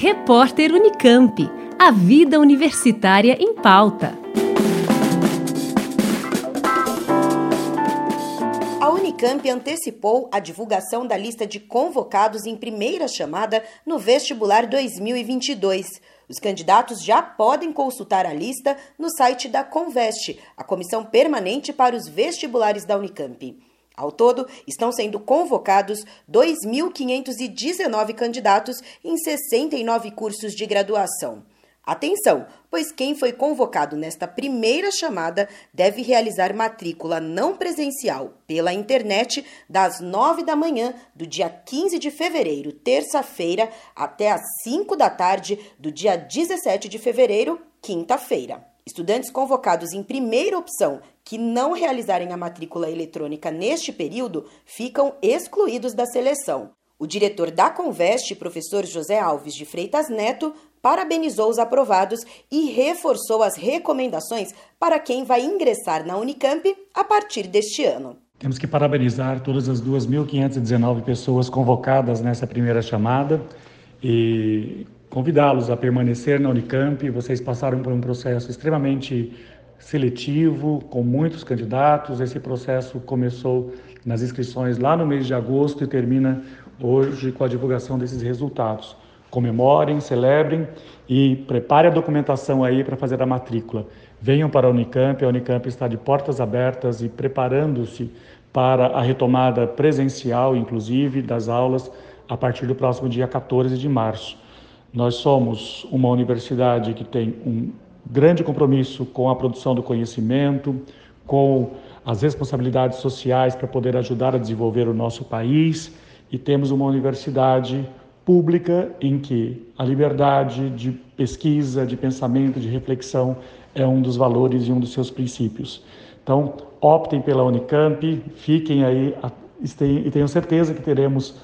Repórter Unicamp. A vida universitária em pauta. A Unicamp antecipou a divulgação da lista de convocados em primeira chamada no vestibular 2022. Os candidatos já podem consultar a lista no site da Conveste, a comissão permanente para os vestibulares da Unicamp. Ao todo, estão sendo convocados 2.519 candidatos em 69 cursos de graduação. Atenção, pois quem foi convocado nesta primeira chamada deve realizar matrícula não presencial pela internet das 9 da manhã do dia 15 de fevereiro, terça-feira, até às 5 da tarde do dia 17 de fevereiro, quinta-feira. Estudantes convocados em primeira opção que não realizarem a matrícula eletrônica neste período ficam excluídos da seleção. O diretor da Conveste, professor José Alves de Freitas Neto, parabenizou os aprovados e reforçou as recomendações para quem vai ingressar na Unicamp a partir deste ano. Temos que parabenizar todas as 2.519 pessoas convocadas nessa primeira chamada e convidá-los a permanecer na Unicamp. Vocês passaram por um processo extremamente seletivo, com muitos candidatos. Esse processo começou nas inscrições lá no mês de agosto e termina hoje com a divulgação desses resultados. Comemorem, celebrem e prepare a documentação aí para fazer a matrícula. Venham para a Unicamp, a Unicamp está de portas abertas e preparando-se para a retomada presencial, inclusive, das aulas a partir do próximo dia 14 de março. Nós somos uma universidade que tem um grande compromisso com a produção do conhecimento, com as responsabilidades sociais para poder ajudar a desenvolver o nosso país e temos uma universidade pública em que a liberdade de pesquisa, de pensamento, de reflexão é um dos valores e um dos seus princípios. Então, optem pela Unicamp, fiquem aí e tenham certeza que teremos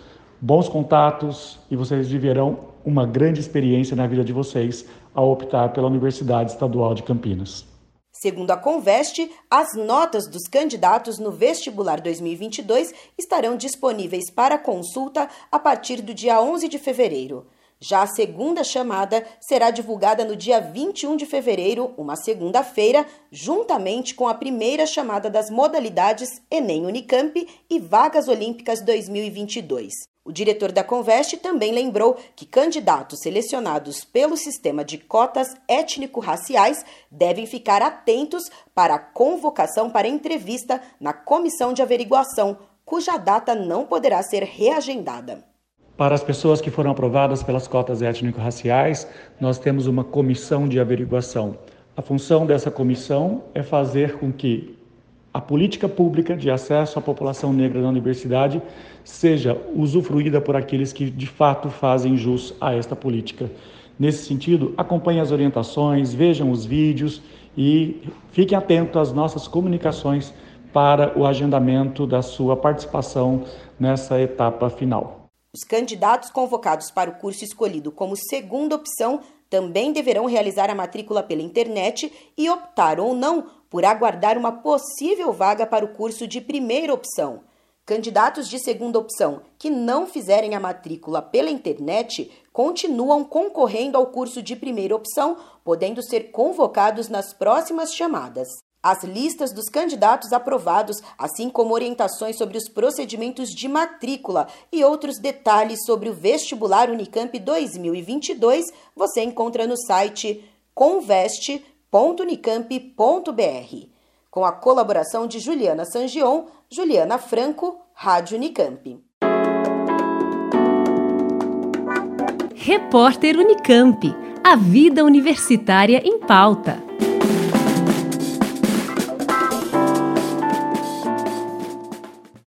bons contatos e vocês viverão uma grande experiência na vida de vocês ao optar pela Universidade Estadual de Campinas. Segundo a Conveste, as notas dos candidatos no vestibular 2022 estarão disponíveis para consulta a partir do dia 11 de fevereiro. Já a segunda chamada será divulgada no dia 21 de fevereiro, uma segunda-feira, juntamente com a primeira chamada das modalidades Enem Unicamp e Vagas Olímpicas 2022. O diretor da Conveste também lembrou que candidatos selecionados pelo sistema de cotas étnico-raciais devem ficar atentos para a convocação para entrevista na comissão de averiguação, cuja data não poderá ser reagendada. Para as pessoas que foram aprovadas pelas cotas étnico-raciais, nós temos uma comissão de averiguação. A função dessa comissão é fazer com que a política pública de acesso à população negra na universidade seja usufruída por aqueles que de fato fazem jus a esta política. Nesse sentido, acompanhem as orientações, vejam os vídeos e fiquem atentos às nossas comunicações para o agendamento da sua participação nessa etapa final. Os candidatos convocados para o curso escolhido como segunda opção também deverão realizar a matrícula pela internet e optar ou não por aguardar uma possível vaga para o curso de primeira opção. Candidatos de segunda opção que não fizerem a matrícula pela internet continuam concorrendo ao curso de primeira opção, podendo ser convocados nas próximas chamadas. As listas dos candidatos aprovados, assim como orientações sobre os procedimentos de matrícula e outros detalhes sobre o vestibular Unicamp 2022, você encontra no site conveste.com www.unicamp.br. Com a colaboração de Juliana Sangion, Juliana Franco, Rádio Unicamp. Repórter Unicamp. A vida universitária em pauta.